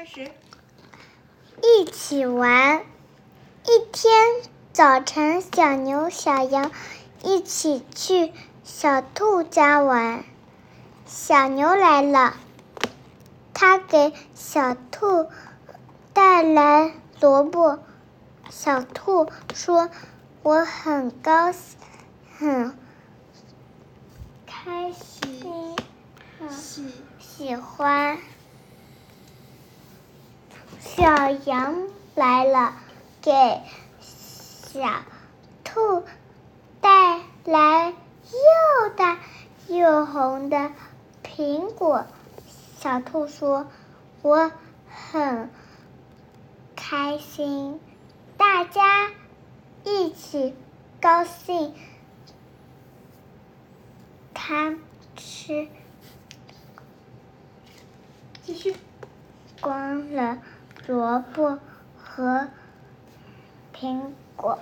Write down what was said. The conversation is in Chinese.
开始。一起玩。一天早晨，小牛、小羊一起去小兔家玩。小牛来了，他给小兔带来萝卜。小兔说：“我很高兴，很开心，喜喜欢。”小羊来了，给小兔带来又大又红的苹果。小兔说：“我很开心，大家一起高兴。”他吃继续。光了萝卜和苹果。